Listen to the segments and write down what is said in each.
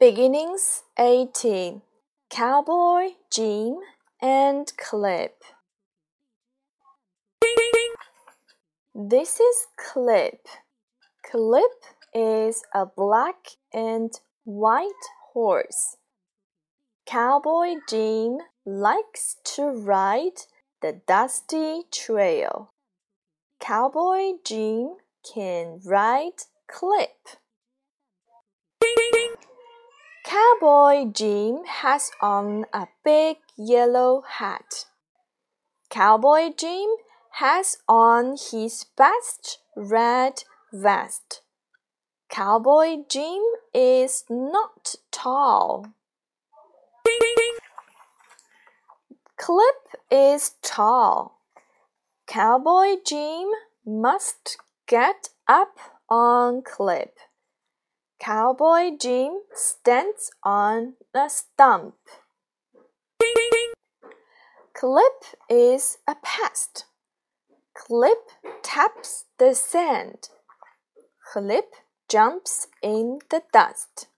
Beginnings 18 Cowboy Jim and Clip. This is Clip. Clip is a black and white horse. Cowboy Jim likes to ride the dusty trail. Cowboy Jim can ride Clip. Cowboy Jim has on a big yellow hat. Cowboy Jim has on his best red vest. Cowboy Jim is not tall. Clip is tall. Cowboy Jim must get up on Clip. Cowboy Jim stands on a stump. Clip is a pest. Clip taps the sand. Clip jumps in the dust.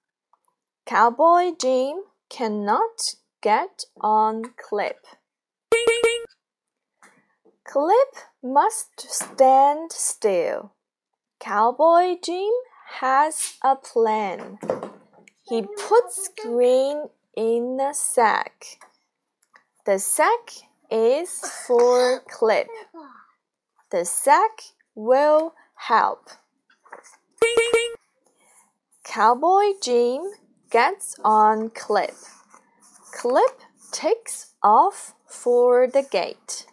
Cowboy Jim cannot get on Clip. Clip must stand still. Cowboy Jim has a plan. He puts grain in a sack. The sack is for Clip. The sack will help. Cowboy Jim gets on Clip. Clip takes off for the gate.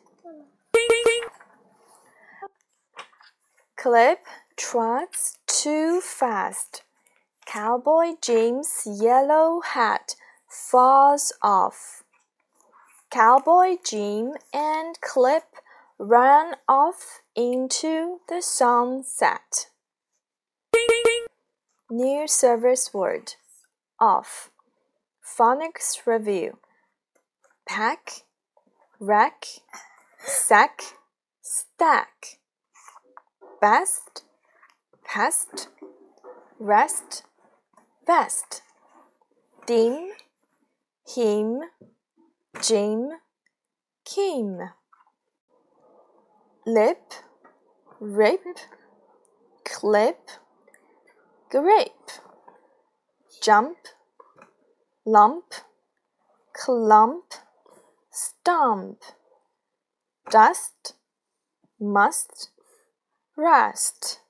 Clip trots too fast. Cowboy Jim's yellow hat falls off. Cowboy Jim and Clip run off into the sunset. New service word off. Phonics review. Pack, rack, sack, stack. Best, pest, rest, vest. Dim, him, Jim, Kim. Lip, rip, clip, grape. Jump, lump, clump, stump. Dust, must, rust.